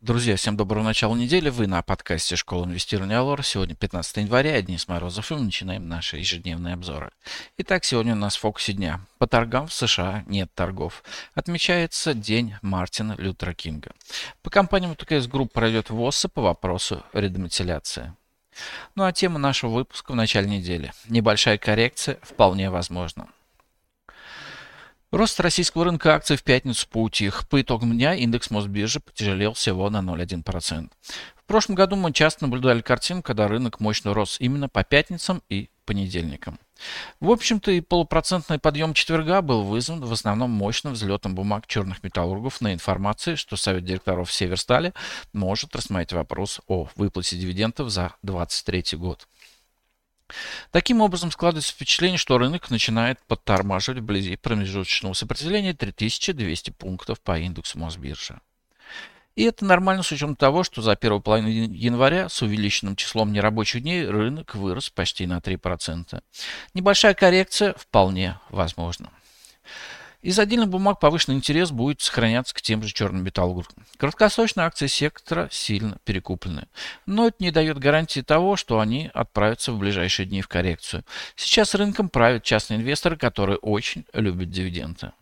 Друзья, всем доброго начала недели. Вы на подкасте «Школа инвестирования Алор». Сегодня 15 января, я Денис Морозов, и мы начинаем наши ежедневные обзоры. Итак, сегодня у нас в фокусе дня. По торгам в США нет торгов. Отмечается День Мартина Лютера Кинга. По компаниям ТКС Групп пройдет ВОСА по вопросу редомициляции. Ну а тема нашего выпуска в начале недели. Небольшая коррекция вполне возможна. Рост российского рынка акций в пятницу поутих. По итогам дня индекс Мосбиржи потяжелел всего на 0,1%. В прошлом году мы часто наблюдали картину, когда рынок мощно рос именно по пятницам и понедельникам. В общем-то и полупроцентный подъем четверга был вызван в основном мощным взлетом бумаг черных металлургов на информации, что Совет директоров Северстали может рассмотреть вопрос о выплате дивидендов за 2023 год. Таким образом, складывается впечатление, что рынок начинает подтормаживать вблизи промежуточного сопротивления 3200 пунктов по индексу Мосбиржи. И это нормально с учетом того, что за первую половину января с увеличенным числом нерабочих дней рынок вырос почти на 3%. Небольшая коррекция вполне возможна. Из отдельных бумаг повышенный интерес будет сохраняться к тем же черным металлургам. Краткосрочные акции сектора сильно перекуплены. Но это не дает гарантии того, что они отправятся в ближайшие дни в коррекцию. Сейчас рынком правят частные инвесторы, которые очень любят дивиденды.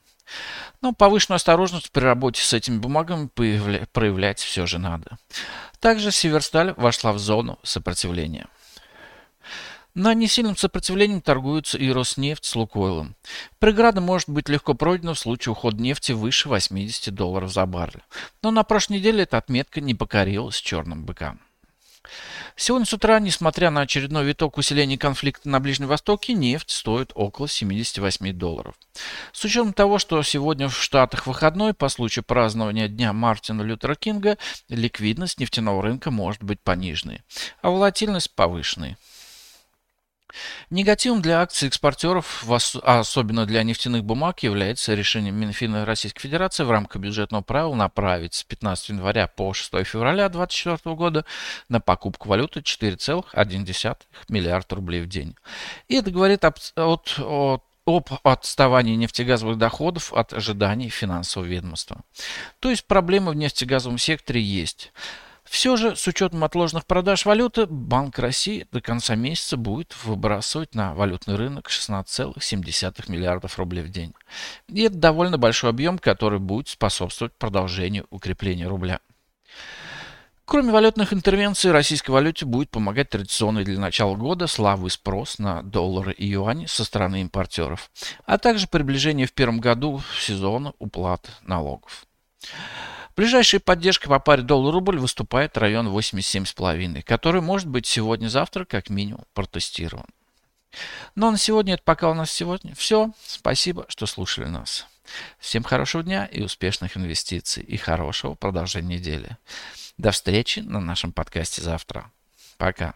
Но повышенную осторожность при работе с этими бумагами проявлять все же надо. Также Северсталь вошла в зону сопротивления. На несильном сопротивлением торгуются и Роснефть с Лукойлом. Преграда может быть легко пройдена в случае ухода нефти выше 80 долларов за баррель. Но на прошлой неделе эта отметка не покорилась черным быкам. Сегодня с утра, несмотря на очередной виток усиления конфликта на Ближнем Востоке, нефть стоит около 78 долларов. С учетом того, что сегодня в Штатах выходной по случаю празднования Дня Мартина Лютера Кинга, ликвидность нефтяного рынка может быть пониженной, а волатильность повышенной. Негативом для акций экспортеров, особенно для нефтяных бумаг, является решение Минфина Российской Федерации в рамках бюджетного правила направить с 15 января по 6 февраля 2024 года на покупку валюты 4,1 миллиарда рублей в день. И это говорит об, от, от об отставании нефтегазовых доходов от ожиданий финансового ведомства. То есть проблемы в нефтегазовом секторе есть. Все же, с учетом отложенных продаж валюты, Банк России до конца месяца будет выбрасывать на валютный рынок 16,7 миллиардов рублей в день. И это довольно большой объем, который будет способствовать продолжению укрепления рубля. Кроме валютных интервенций, российской валюте будет помогать традиционный для начала года слабый спрос на доллары и юани со стороны импортеров, а также приближение в первом году сезона уплат налогов. Ближайшей поддержкой по паре доллар-рубль выступает район 87,5, который может быть сегодня-завтра как минимум протестирован. Но на сегодня это пока у нас сегодня. Все. Спасибо, что слушали нас. Всем хорошего дня и успешных инвестиций и хорошего продолжения недели. До встречи на нашем подкасте завтра. Пока.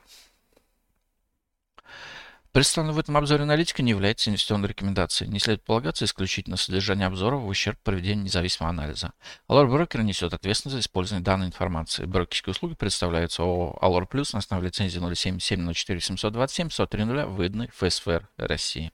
Представленная в этом обзоре аналитика не является инвестиционной рекомендацией. Не следует полагаться исключительно содержание обзора в ущерб проведению независимого анализа. Allure Broker несет ответственность за использование данной информации. Брокерские услуги предоставляются ООО Allure Plus на основе лицензии 077 04 727 103 выданной ФСФР России.